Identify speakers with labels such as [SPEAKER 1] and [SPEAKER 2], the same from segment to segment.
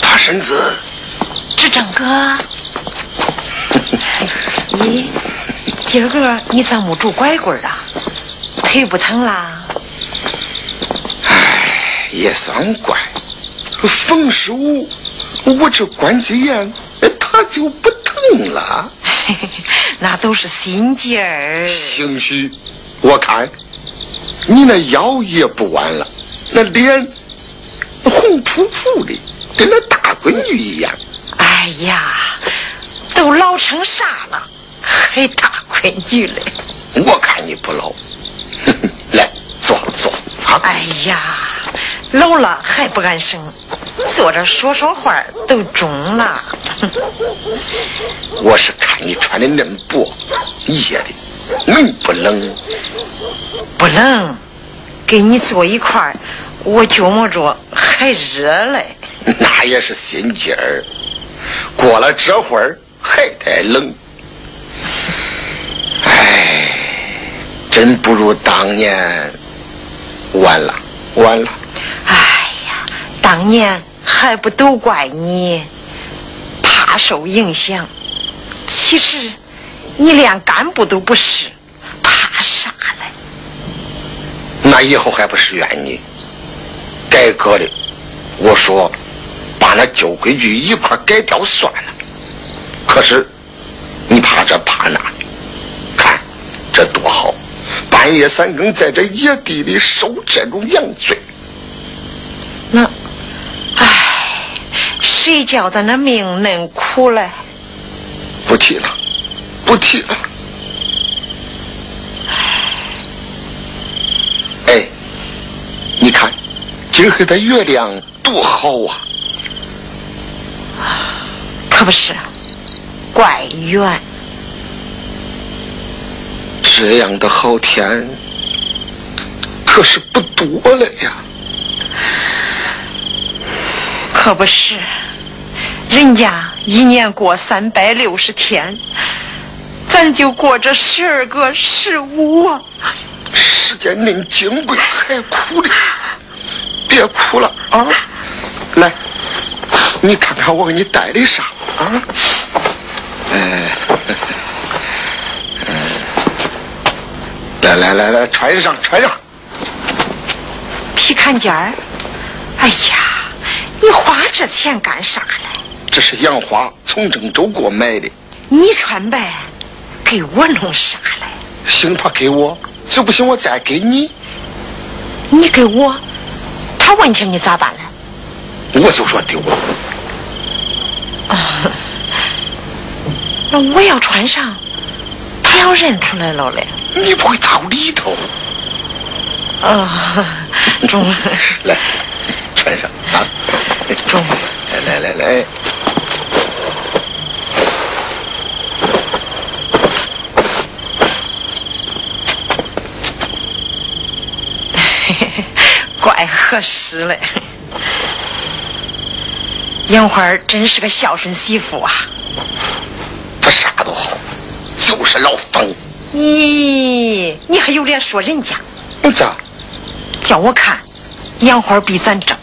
[SPEAKER 1] 大婶子，
[SPEAKER 2] 志正哥，咦，今儿个你怎么拄拐棍啊？腿不疼啦？
[SPEAKER 1] 哎，也算怪。冯师傅，我这关节炎，它就不疼了。
[SPEAKER 2] 那都是心劲儿。
[SPEAKER 1] 兴许我看你那腰也不弯了，那脸红扑扑的，跟那大闺女一样。
[SPEAKER 2] 哎呀，都老成啥了，还大闺女嘞？
[SPEAKER 1] 我看你不老。来，坐坐啊！
[SPEAKER 2] 哎呀，老了还不安生，坐着说说话都中了。
[SPEAKER 1] 我是看你穿的那么薄，夜的，能不冷？
[SPEAKER 2] 不冷，跟你坐一块儿，我觉摸着还热嘞。
[SPEAKER 1] 那也是心劲儿，过了这会儿还得冷。哎，真不如当年。完了，完了。
[SPEAKER 2] 哎呀，当年还不都怪你。怕受影响，其实你连干部都不是，怕啥嘞？
[SPEAKER 1] 那以后还不是怨你？改革的，我说把那旧规矩一块改掉算了。可是你怕这怕那，看这多好，半夜三更在这野地里受这种洋罪。
[SPEAKER 2] 那，唉。谁叫咱那命恁苦嘞？
[SPEAKER 1] 不提了，不提了。哎，你看，今儿的月亮多好啊！
[SPEAKER 2] 可不是，怪圆。
[SPEAKER 1] 这样的好天可是不多了呀。
[SPEAKER 2] 可不是。人家一年过三百六十天，咱就过这十二个十五啊。
[SPEAKER 1] 时间恁金贵，还苦的，别哭了啊！来，你看看我给你带的啥啊？哎，嗯，来来来来，穿上穿上。
[SPEAKER 2] 皮坎肩儿。哎呀，你花这钱干啥嘞？
[SPEAKER 1] 这是杨花从郑州给我买的。
[SPEAKER 2] 你穿呗，给我弄啥嘞？
[SPEAKER 1] 行，他给我，就不行我再给你。
[SPEAKER 2] 你给我，他问起你咋办
[SPEAKER 1] 嘞？我就说丢了。
[SPEAKER 2] 啊，那我要穿上，他要认出来了嘞。
[SPEAKER 1] 你不会到里头？
[SPEAKER 2] 啊，中。
[SPEAKER 1] 来，穿上啊。
[SPEAKER 2] 中。
[SPEAKER 1] 来来来来。
[SPEAKER 2] 怪合适嘞，杨花真是个孝顺媳妇啊。
[SPEAKER 1] 她啥都好，就是老疯。
[SPEAKER 2] 咦，你还有脸说人家？
[SPEAKER 1] 咋？
[SPEAKER 2] 叫我看，杨花比咱正，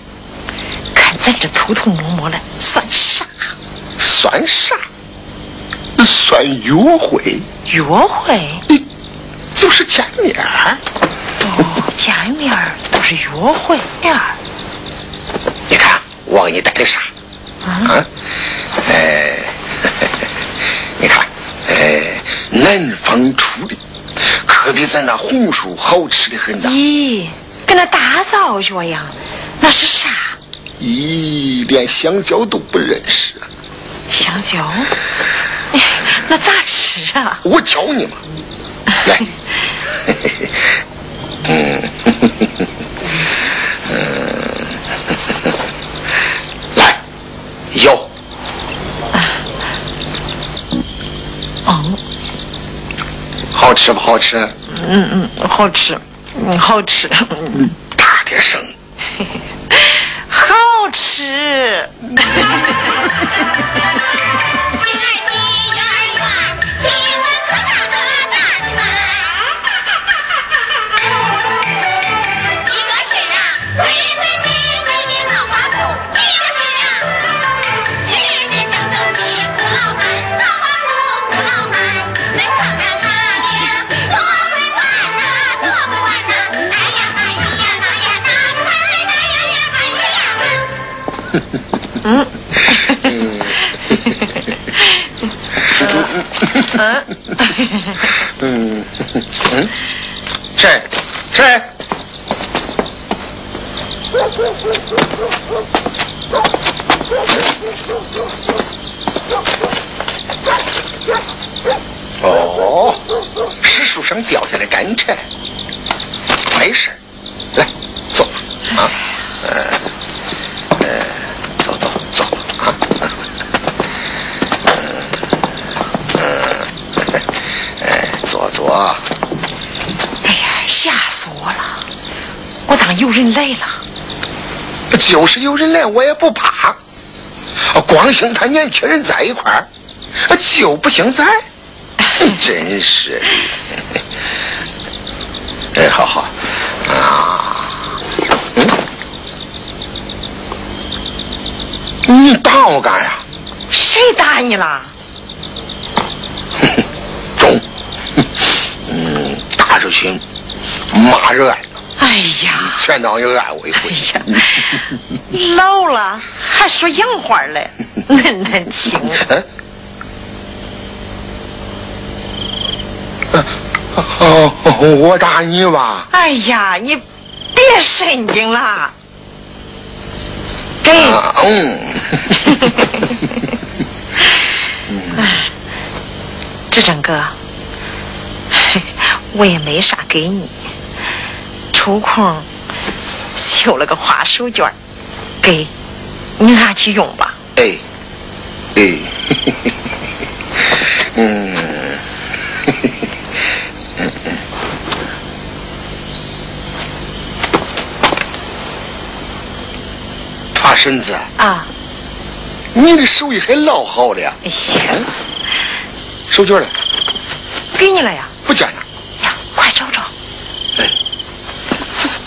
[SPEAKER 2] 看咱这偷偷摸摸的，算啥？
[SPEAKER 1] 算啥？算约会。
[SPEAKER 2] 约会？
[SPEAKER 1] 就是见面。
[SPEAKER 2] 哦，见面都是约会面。
[SPEAKER 1] 你看我给你带的啥？啊？哎，你看，哎，南方出的，可比咱那红薯好吃的很呐。
[SPEAKER 2] 咦，跟那大枣一样，那是啥？
[SPEAKER 1] 咦，连香蕉都不认识。
[SPEAKER 2] 香蕉？那咋吃啊？
[SPEAKER 1] 我教你嘛。来。嗯，嗯，来，有。
[SPEAKER 2] 嗯，
[SPEAKER 1] 好吃不好吃？
[SPEAKER 2] 嗯嗯，好吃，嗯，好吃。
[SPEAKER 1] 大点声。
[SPEAKER 2] 好吃。
[SPEAKER 1] 就是有人来，我也不怕。光兴他年轻人在一块儿，就不兴在。真是的，哎，好好啊，嗯，你打我干啥？
[SPEAKER 2] 谁打你了？
[SPEAKER 1] 中，嗯，打出去，骂人。
[SPEAKER 2] 哎呀，
[SPEAKER 1] 全当有爱维护。
[SPEAKER 2] 哎呀，老了还说洋话嘞，恁难听。
[SPEAKER 1] 哦，我打你吧！
[SPEAKER 2] 哎呀，你别神经了，给。嗯。志正哥，我也没啥给你，抽空绣了个花手绢给你拿去用吧。
[SPEAKER 1] 哎，哎，嗯。大婶子
[SPEAKER 2] 啊，
[SPEAKER 1] 你的手艺还老好了呀！
[SPEAKER 2] 哎呀，
[SPEAKER 1] 手绢呢？
[SPEAKER 2] 给你了呀？
[SPEAKER 1] 不见了。
[SPEAKER 2] 呀，快找找！
[SPEAKER 1] 哎，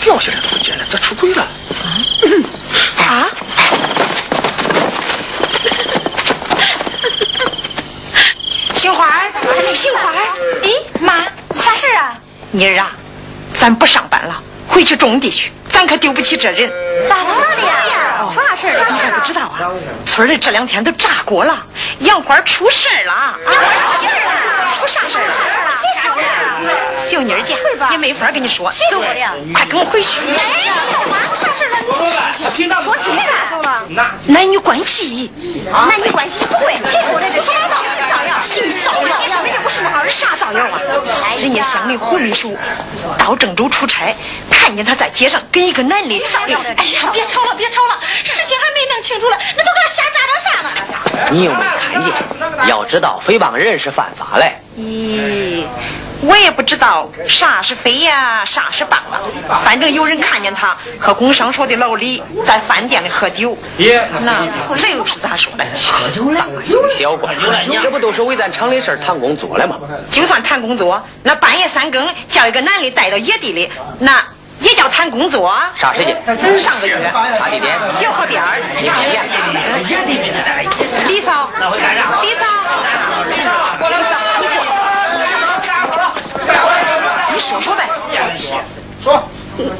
[SPEAKER 1] 掉下来了，不见了，咋出轨了？
[SPEAKER 2] 啊？啊杏花儿，杏花儿，
[SPEAKER 3] 哎，妈，啥事啊？
[SPEAKER 2] 妮儿啊，咱不上班了，回去种地去，咱可丢不起这人。
[SPEAKER 3] 咋了呀？出啥事了？
[SPEAKER 2] 你还不知道啊？村里这两天都炸锅了，杨花出事了。
[SPEAKER 3] 杨花出事了？
[SPEAKER 2] 出啥事了？
[SPEAKER 3] 谁说的？
[SPEAKER 2] 小妮儿姐也没法跟你说。
[SPEAKER 3] 谁说。的？
[SPEAKER 2] 快跟我回去。
[SPEAKER 3] 哎，干嘛？出啥事了？你说。清楚了。
[SPEAKER 2] 男女关系。
[SPEAKER 3] 男女关系不会。谁说。的？这谁知道？造谣。
[SPEAKER 2] 造谣。
[SPEAKER 3] 人家不是好人，
[SPEAKER 2] 啥造谣啊？人家乡里胡秘书到郑州出差，看见他在街上跟一个男的。
[SPEAKER 3] 哎呀，
[SPEAKER 2] 别吵了，别吵了，事情还没弄清楚了，那都搁瞎扎着啥
[SPEAKER 4] 呢？你又没看见？要知道诽谤人是犯法嘞。
[SPEAKER 2] 咦，我也不知道啥是诽呀，啥是谤啊。反正有人看见他和工商所的老李在饭店里喝酒。那这又是咋说的？
[SPEAKER 4] 喝酒了，小官，这不都是为咱厂里事谈工作了吗？
[SPEAKER 2] 就算谈工作，那半夜三更叫一个男的带到野地里，那也叫谈工作。
[SPEAKER 4] 啥时间？
[SPEAKER 2] 上个月。
[SPEAKER 4] 啥地点？
[SPEAKER 2] 小河边儿。
[SPEAKER 4] 你看见？
[SPEAKER 2] 李嫂。李嫂。李嫂。你说说呗。
[SPEAKER 5] 说。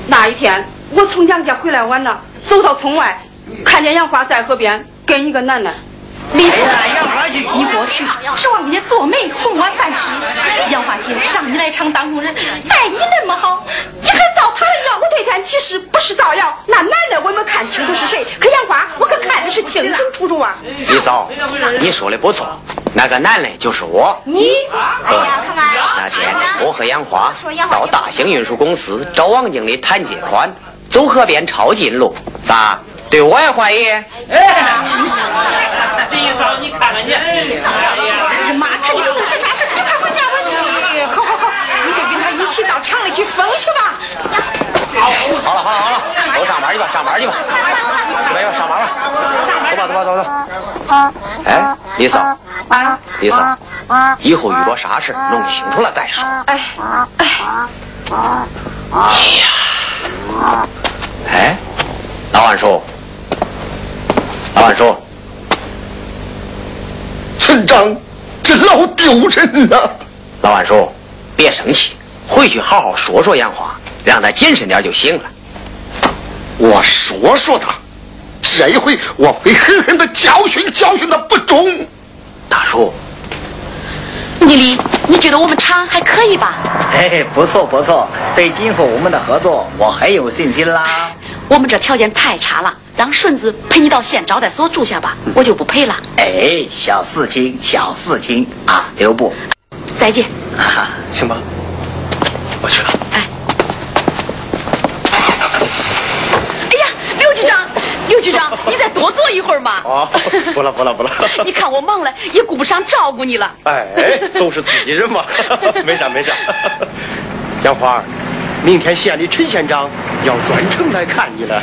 [SPEAKER 5] 那一天，我从娘家回来晚了，走到村外，看见杨花在河边跟一个男的。
[SPEAKER 2] 李四，你过去，指望人家做媒混碗饭吃。杨花姐让你来厂当工人，待你那么好，你还造他的谣？
[SPEAKER 5] 我对天其实，不是造谣。那男的我没看清楚是谁，可杨花我可看的是清清楚楚啊。
[SPEAKER 4] 李嫂，你说的不错，那个男的就是我。
[SPEAKER 2] 你？
[SPEAKER 3] 哎呀，看看。
[SPEAKER 4] 那天我和杨花到大兴运输公司找王经理谈借款，走河边抄近路，咋？对我也怀疑？哎，
[SPEAKER 2] 真是！
[SPEAKER 6] 李嫂，你看看你，哎
[SPEAKER 2] 呀妈，看你都弄些啥事？你快回家吧一起到厂里去疯去吧。
[SPEAKER 4] 好好了好了好了，都上班去吧，上班去吧，没有上班吧，走吧走吧走走。哎，李嫂，李嫂，以后遇着啥事弄清楚了再说。
[SPEAKER 2] 哎哎，
[SPEAKER 4] 哎呀，哎，老万叔。老万叔，
[SPEAKER 1] 村长，这老丢人了。
[SPEAKER 4] 老万叔，别生气，回去好好说说杨华，让他谨慎点就行了。
[SPEAKER 1] 我说说他，这一回我会狠狠的教训教训他不中。
[SPEAKER 7] 大叔，
[SPEAKER 6] 妮妮，你觉得我们厂还可以吧？
[SPEAKER 8] 哎，不错不错，对今后我们的合作，我很有信心啦。
[SPEAKER 6] 我们这条件太差了，让顺子陪你到县招待所住下吧，我就不陪了。
[SPEAKER 8] 哎，小事情，小事情啊，留步。
[SPEAKER 6] 再见。
[SPEAKER 8] 啊，
[SPEAKER 7] 行吧，我去了。
[SPEAKER 6] 哎，哎呀，刘局长，刘局长，你再多坐一会儿嘛。
[SPEAKER 7] 哦，不了不了不了。
[SPEAKER 6] 你看我忙了，也顾不上照顾你了。
[SPEAKER 7] 哎，都是自己人嘛，没啥没啥。杨花儿，明天县里陈县长要专程来看你了。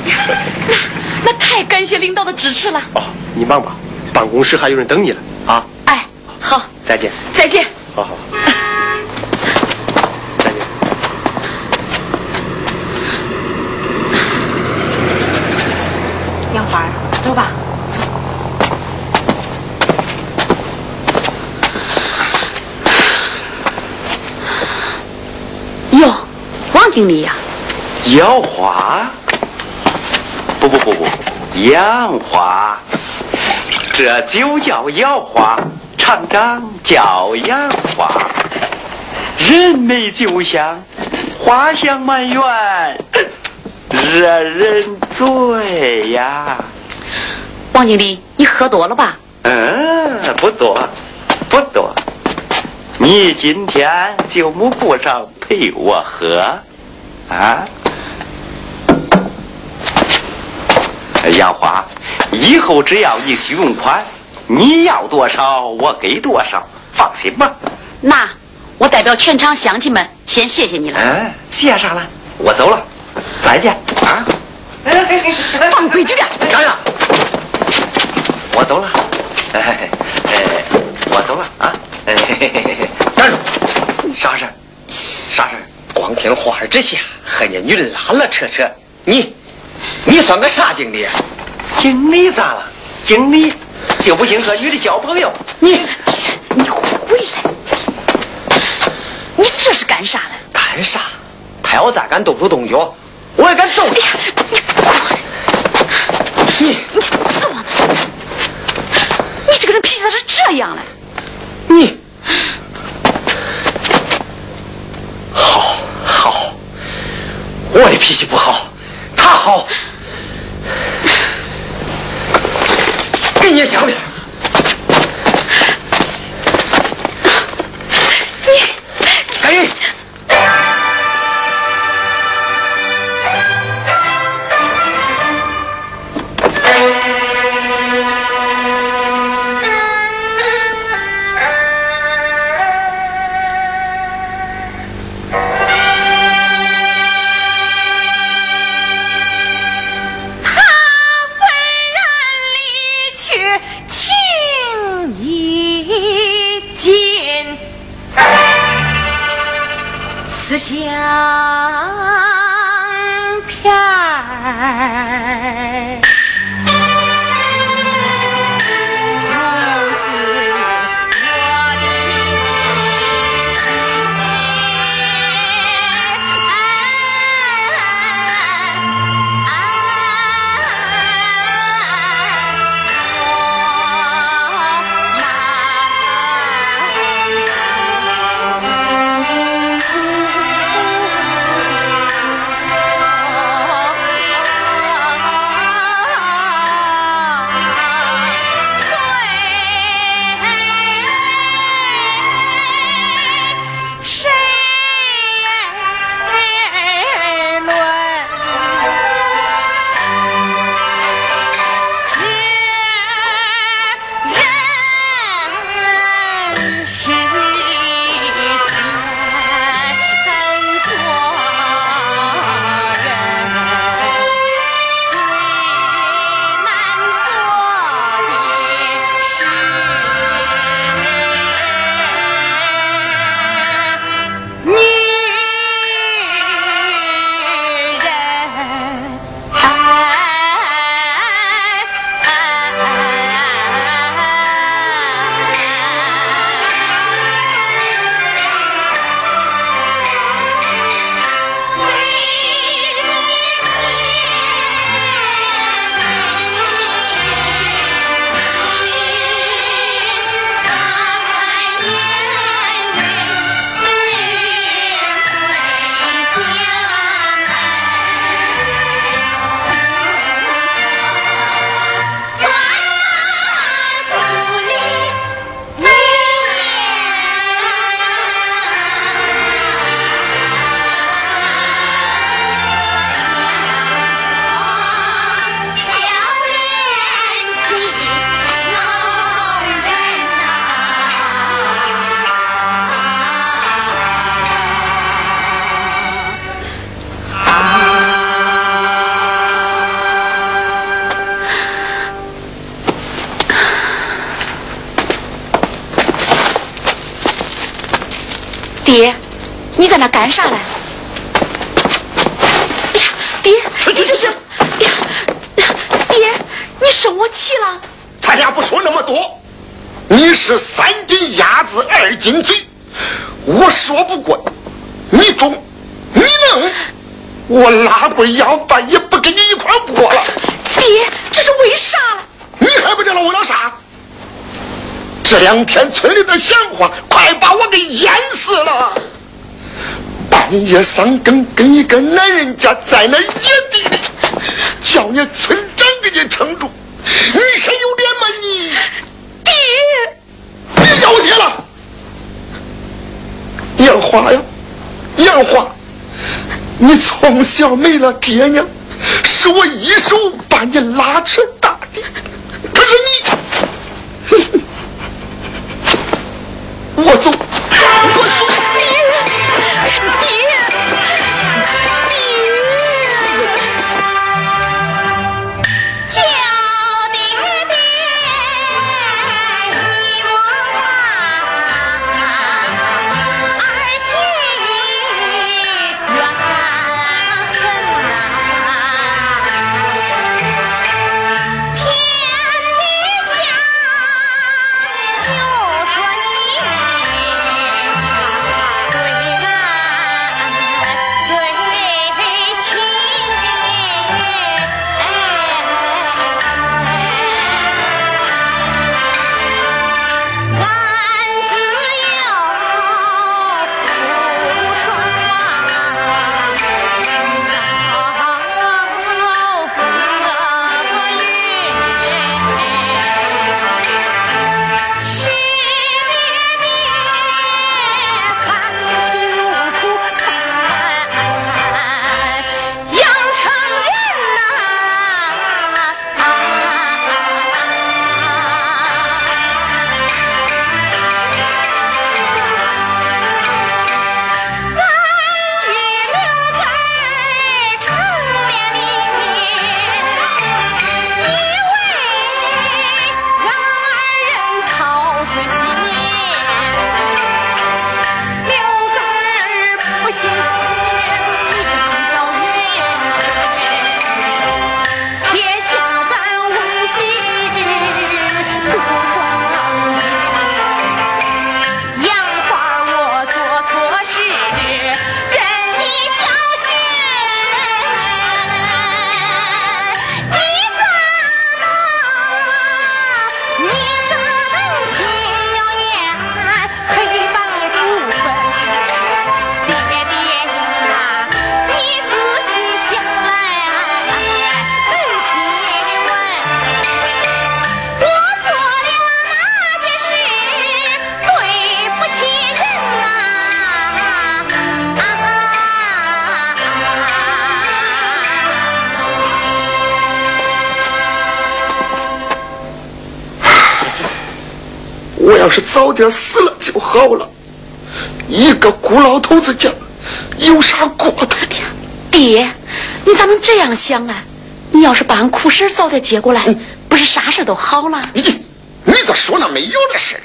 [SPEAKER 6] 那太感谢领导的支持了。
[SPEAKER 7] 哦，你忙吧，办公室还有人等你了啊。
[SPEAKER 6] 哎，好，
[SPEAKER 7] 再见。
[SPEAKER 6] 再见。
[SPEAKER 7] 好好。再见。
[SPEAKER 2] 杨花儿，走吧。
[SPEAKER 6] 哟，王经理呀、
[SPEAKER 9] 药花？不不不不，杨花，这就叫药花，厂长叫杨花，人美酒香，花香满园，惹人醉呀。
[SPEAKER 6] 王经理，你喝多了吧？
[SPEAKER 9] 嗯，不多，不多。你今天就没顾上陪我喝，啊？杨花，以后只要你信用款，你要多少我给多少，放心吧。
[SPEAKER 6] 那我代表全场乡亲们先谢谢你了。
[SPEAKER 9] 嗯，谢啥了？我走了，再见啊！
[SPEAKER 6] 放规矩点。
[SPEAKER 9] 让让，我走了，哎哎，我走了啊！哎嘿嘿嘿嘿，站住！啥事儿？啥事儿？
[SPEAKER 7] 光天化日之下，和那女的拉拉扯扯，你，你算个啥经理啊？
[SPEAKER 9] 经理咋了？经理就不兴和女的交朋友？
[SPEAKER 6] 你你回来！你这是干啥呢？
[SPEAKER 7] 干啥？他要再敢动手动脚，我也敢揍
[SPEAKER 6] 你过来！
[SPEAKER 7] 你
[SPEAKER 6] 你？你这个人脾气咋是这样嘞？
[SPEAKER 7] 你，好，好，我的脾气不好，他好，
[SPEAKER 6] 啥嘞？呀，爹，你这是，呀，爹，你生我气了？
[SPEAKER 3] 咱俩不说那么多，你是三斤鸭子二斤嘴，我说不过你中，你能，我拉棍要饭也不跟你一块过了。
[SPEAKER 6] 爹，这是为啥了？
[SPEAKER 3] 你还不知道为了啥？这两天村里的闲话半夜三更跟一个男人家在那野地里，叫你村长给你撑住，你还有脸吗你？
[SPEAKER 6] 爹，
[SPEAKER 3] 你要爹了，杨花呀，杨花，你从小没了爹娘，是我一手把你拉扯大的，可是你。我走，是早点死了就好了。一个孤老头子家，有啥过头？
[SPEAKER 6] 爹，你咋能这样想啊？你要是把俺苦婶早点接过来，不是啥事都好了？
[SPEAKER 3] 你你咋说那没有的事？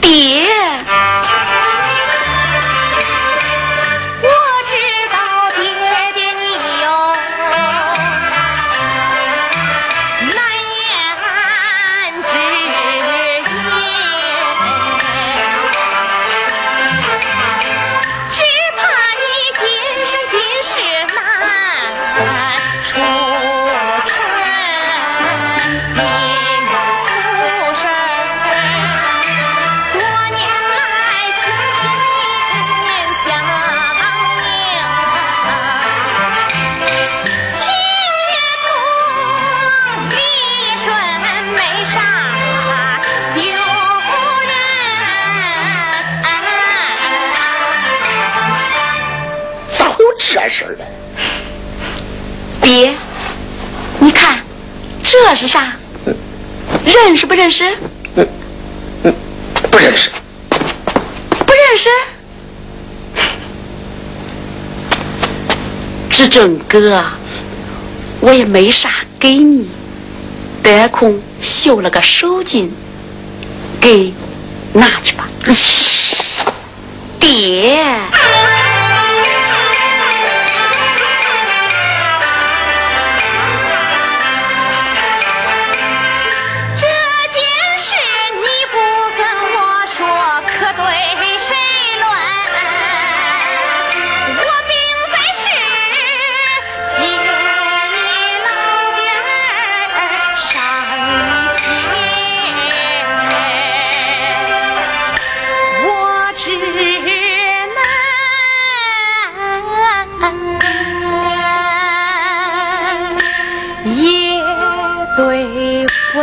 [SPEAKER 6] 爹。
[SPEAKER 3] 这事儿
[SPEAKER 6] 爹，你看这是啥？认识不认识？
[SPEAKER 3] 不认识。
[SPEAKER 6] 不认识？志正哥，我也没啥给你，得空绣了个手巾，给
[SPEAKER 3] 拿去吧，爹。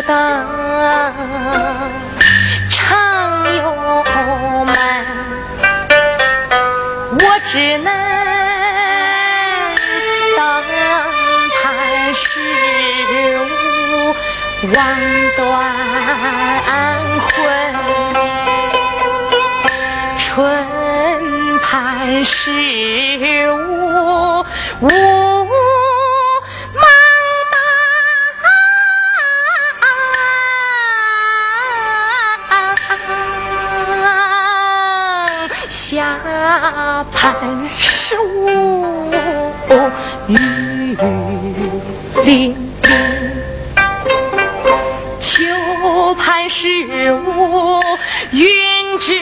[SPEAKER 3] 等长又慢，我只能等盼十五，望断魂，春盼十五。是我雨淋淋，秋盼是我云遮。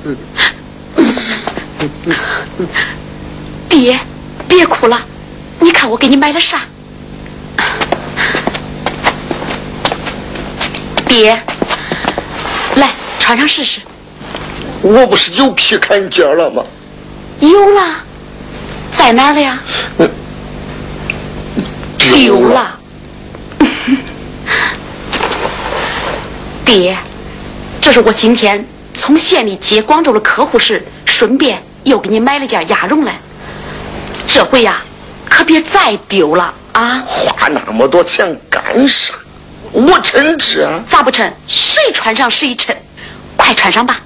[SPEAKER 3] 别哭了，你看我给你买了啥？爹，来穿上试试。
[SPEAKER 1] 我不是有皮坎肩了吗？
[SPEAKER 3] 有了，在哪儿了呀？丢了。爹，这是我今天从县里接广州的客户时，顺便又给你买了件鸭绒来。这回呀，可别再丢了啊！
[SPEAKER 1] 花那么多钱干啥？我称职啊！
[SPEAKER 3] 咋不称？谁穿上谁称。快穿上吧。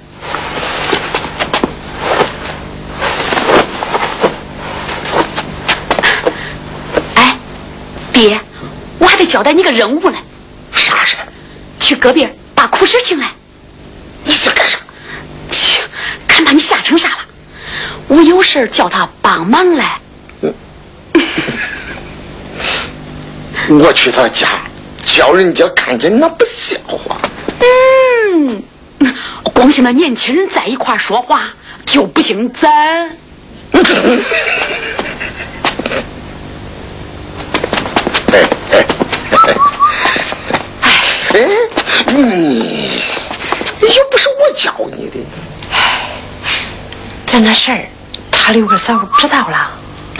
[SPEAKER 3] 哎，爹，我还得交代你个任务呢。
[SPEAKER 1] 啥事
[SPEAKER 3] 去隔壁把苦婶请来。
[SPEAKER 1] 你想干啥？
[SPEAKER 3] 去
[SPEAKER 6] 看把你吓成啥了？我有事叫他帮忙来。
[SPEAKER 1] 我去他家，叫人家看见那不笑话。
[SPEAKER 6] 嗯，光是那年轻人在一块说话就不姓咱。
[SPEAKER 1] 哎哎哎，你又不是我教你的。
[SPEAKER 3] 咱那事儿，他刘个嫂知道了。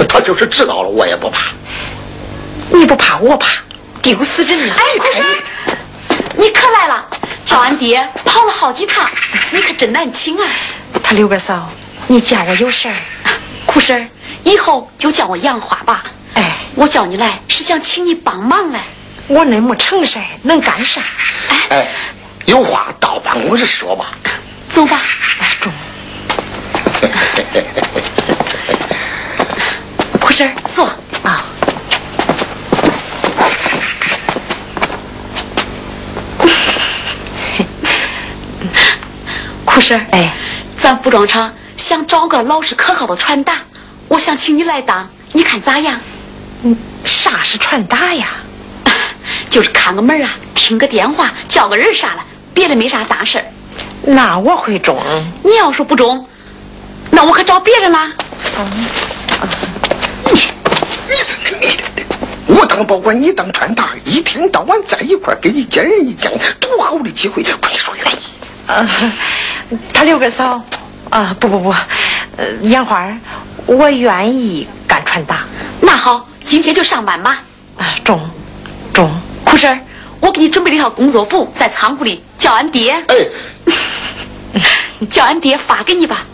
[SPEAKER 1] 他就是知道了，我也不怕。
[SPEAKER 3] 你不怕，我怕，丢死人了！
[SPEAKER 6] 哎，苦婶，你可来了，叫俺爹跑了好几趟，你可真难请啊！
[SPEAKER 3] 他刘个嫂，你叫我有事儿。
[SPEAKER 6] 苦婶，以后就叫我杨花吧。
[SPEAKER 3] 哎，
[SPEAKER 6] 我叫你来是想请你帮忙来。
[SPEAKER 3] 我那么成事，能干啥？
[SPEAKER 1] 哎，有话到办公室说吧。
[SPEAKER 6] 走吧，哎
[SPEAKER 3] 中。
[SPEAKER 6] 苦婶，坐
[SPEAKER 3] 啊。
[SPEAKER 6] 苦婶，
[SPEAKER 3] 哎，
[SPEAKER 6] 咱服装厂想找个老实可靠的传达，我想请你来当，你看咋样？
[SPEAKER 3] 嗯，啥是传达呀？
[SPEAKER 6] 就是看个门啊，听个电话，叫个人啥的，别的没啥大事儿
[SPEAKER 3] 那我会中。
[SPEAKER 6] 你要说不中，那我可找别人啦。
[SPEAKER 3] 嗯，
[SPEAKER 1] 你你这个你的，我当保管，你当传达，一天到晚在一块给你见人一见，多好的机会！快说愿意。
[SPEAKER 3] 啊，他六个嫂啊，不不不，呃，杨花，我愿意干传达。
[SPEAKER 6] 那好，今天就上班吧。
[SPEAKER 3] 啊，中，中。
[SPEAKER 6] 苦婶，我给你准备了一套工作服，在仓库里，叫俺爹。
[SPEAKER 1] 哎，
[SPEAKER 6] 叫俺爹发给你吧。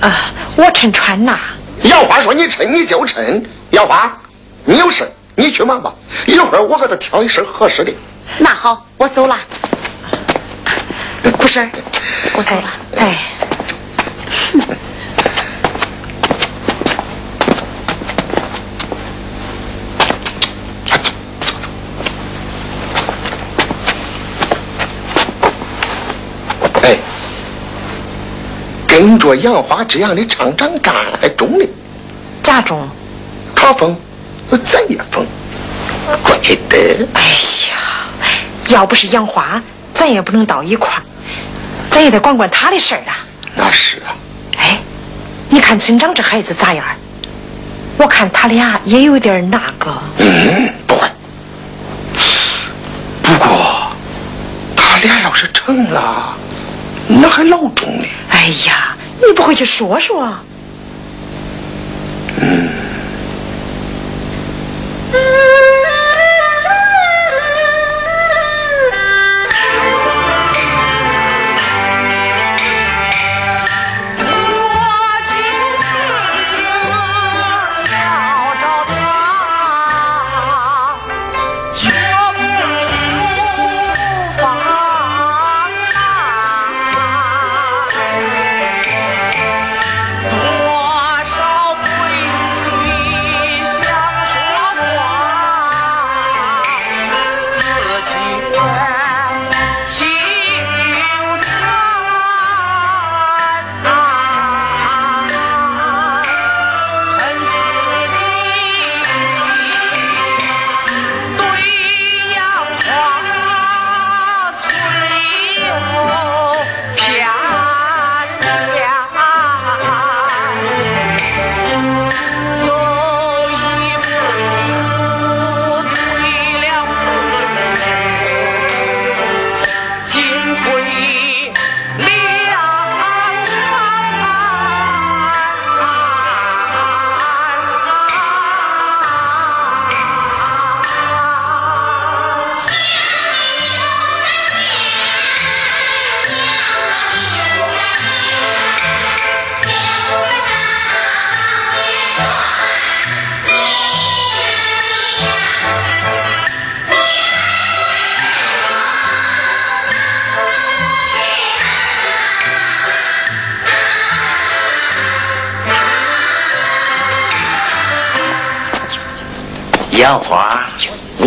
[SPEAKER 3] 啊，我趁穿呐。
[SPEAKER 1] 杨花说：“你趁你就趁。”杨花，你有事你去忙吧。一会儿我给他挑一身合适的。
[SPEAKER 6] 那好，我走了。顾婶，我走了。
[SPEAKER 3] 哎。
[SPEAKER 1] 哎，跟着杨花这样的厂长干还中呢？
[SPEAKER 3] 咋中？
[SPEAKER 1] 他疯，咱也疯，怪得。
[SPEAKER 3] 哎呀，要不是杨花，咱也不能到一块儿，咱也得管管他的事儿啊。
[SPEAKER 1] 那是啊。
[SPEAKER 3] 哎，你看村长这孩子咋样？我看他俩也有点那个。
[SPEAKER 1] 嗯，不会。不过，他俩要是成了。那还老中呢！
[SPEAKER 3] 哎呀，你不会去说说？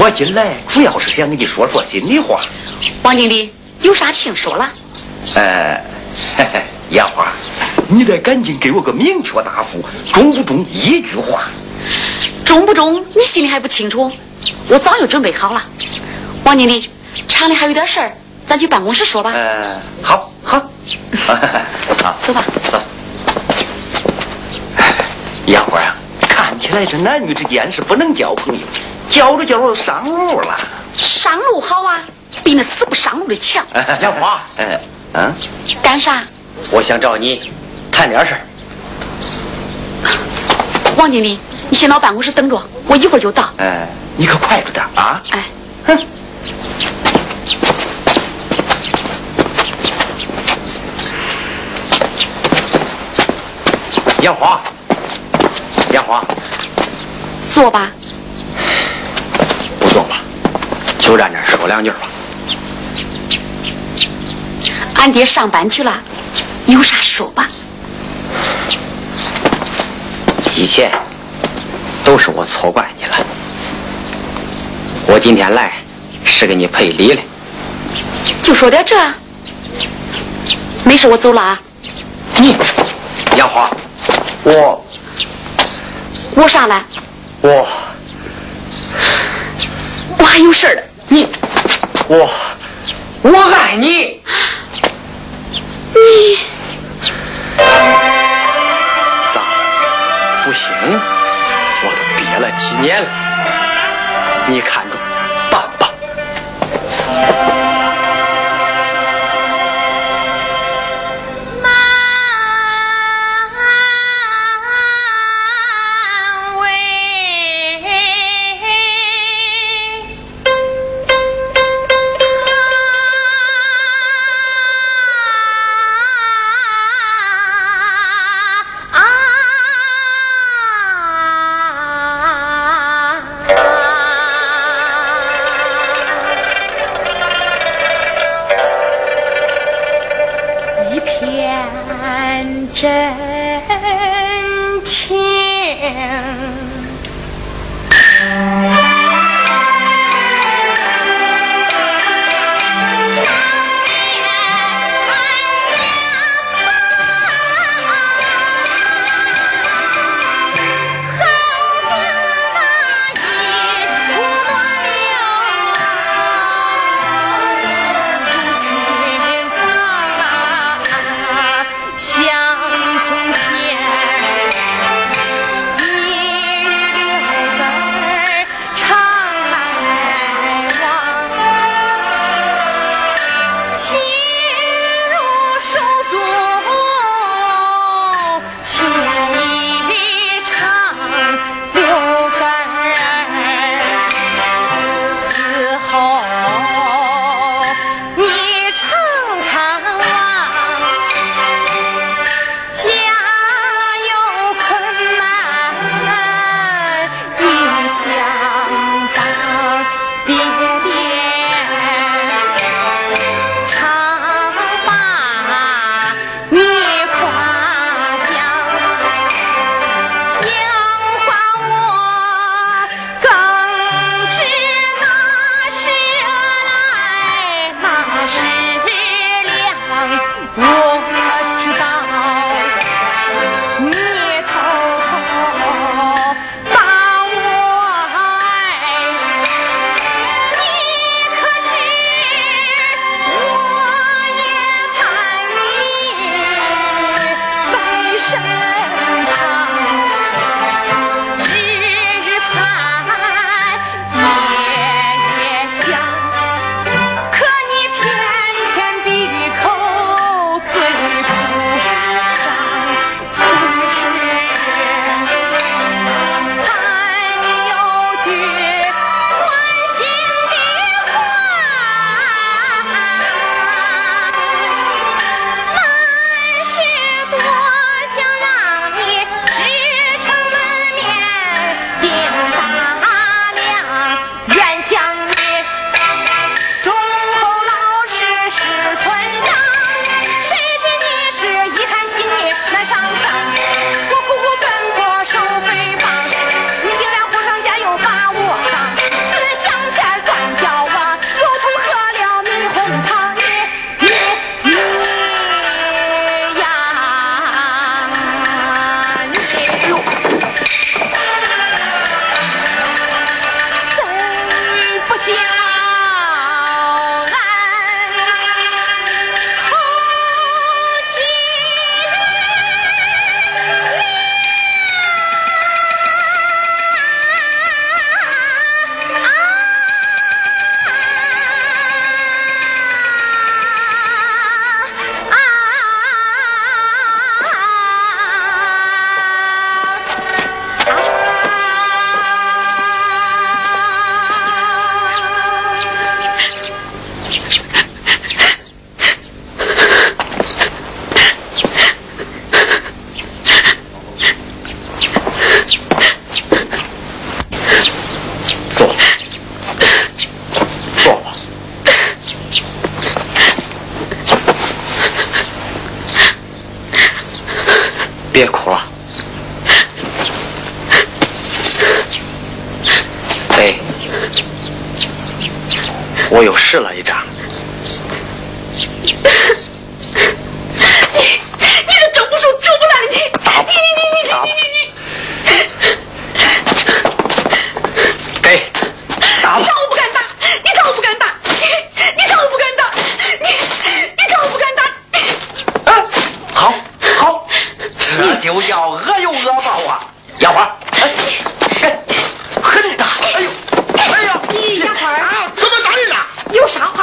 [SPEAKER 9] 我进来主要是想跟你说说心里话。
[SPEAKER 6] 王经理，有啥请说了。
[SPEAKER 9] 呃，杨花，你得赶紧给我个明确答复，中不中？一句话。
[SPEAKER 6] 中不中？你心里还不清楚？我早就准备好了。王经理，厂里还有点事儿，咱去办公室说吧。
[SPEAKER 9] 嗯，好，好。
[SPEAKER 6] 好，走吧。
[SPEAKER 9] 走。杨花啊，看起来这男女之间是不能交朋友，交着交着上路了。
[SPEAKER 6] 上路好啊，比那死不上路的强。
[SPEAKER 3] 杨花，
[SPEAKER 9] 嗯嗯，
[SPEAKER 6] 干啥？
[SPEAKER 3] 我想找你谈点事儿。
[SPEAKER 6] 王经理，你先到办公室等着，我一会儿就到。
[SPEAKER 9] 哎，你可快着点啊！
[SPEAKER 6] 哎，
[SPEAKER 9] 哼。
[SPEAKER 3] 杨华，杨华，
[SPEAKER 6] 坐吧。
[SPEAKER 3] 不坐吧，就站这说两句吧。
[SPEAKER 6] 俺爹上班去了，有啥说吧。
[SPEAKER 3] 以前都是我错怪你了，我今天来是给你赔礼的。
[SPEAKER 6] 就说点这，没事，我走了啊。
[SPEAKER 3] 你，杨花，
[SPEAKER 9] 我，
[SPEAKER 6] 我啥了？
[SPEAKER 9] 我，
[SPEAKER 6] 我还有事儿呢。
[SPEAKER 3] 你，
[SPEAKER 9] 我，
[SPEAKER 3] 我爱你。
[SPEAKER 6] 你
[SPEAKER 9] 咋不行？我都憋了几年了，
[SPEAKER 3] 你看着办吧。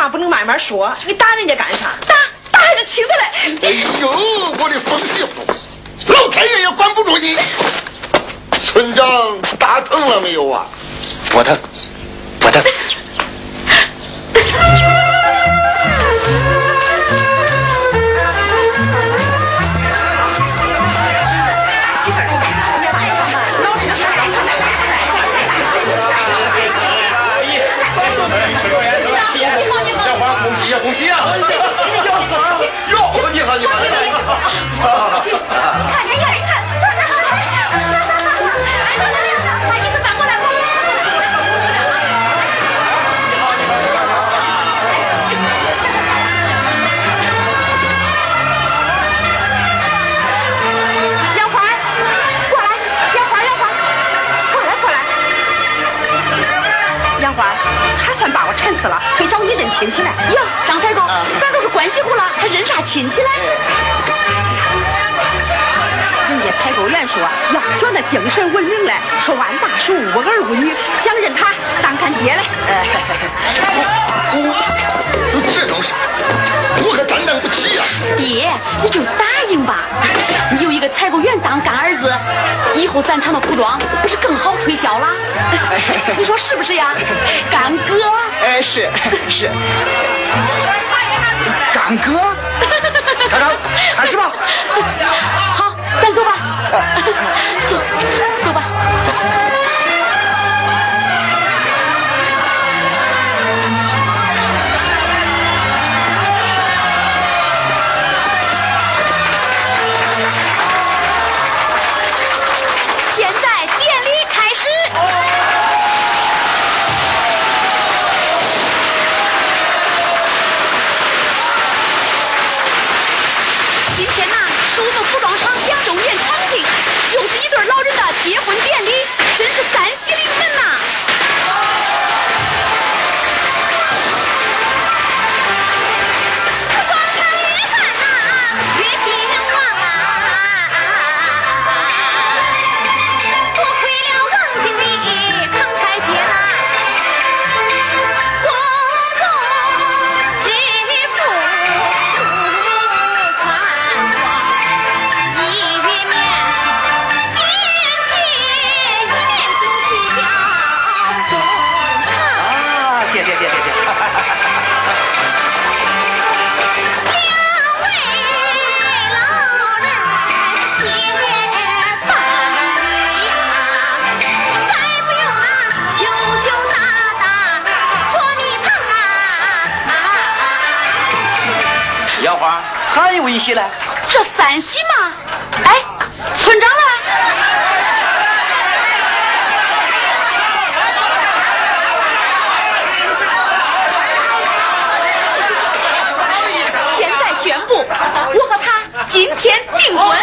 [SPEAKER 2] 话不能慢慢说？你打人家干啥？
[SPEAKER 3] 打打还是轻的嘞？
[SPEAKER 1] 哎呦，我的疯媳妇，老天爷也管不住你。村长打疼了没有啊？
[SPEAKER 4] 不疼，不疼。
[SPEAKER 6] 恭喜啊！
[SPEAKER 3] 谢谢谢谢谢谢！
[SPEAKER 6] 哟，你好你好！
[SPEAKER 3] 请看看看看。
[SPEAKER 5] 死了，非找你认亲戚来。
[SPEAKER 3] 哟，张采购，咱都是关系户了，还认啥亲戚来？
[SPEAKER 5] 人家采购员说要说那精神文明嘞，说万大叔无儿无女，想认他当干爹嘞。
[SPEAKER 1] 这种事，我可担当不起呀。
[SPEAKER 3] 爹，你就答应吧。你有一个采购员当干儿子，以后咱厂的服装不是更好推销了？你说是不是呀，干哥？
[SPEAKER 8] 哎，是是。干哥，
[SPEAKER 4] 厂长，开始吧。
[SPEAKER 3] 好，咱走吧。走，走吧。结婚典礼真是三喜临门呐！
[SPEAKER 4] 一，
[SPEAKER 3] 这三喜嘛，哎，村长来。现在宣布，我和他今天订婚。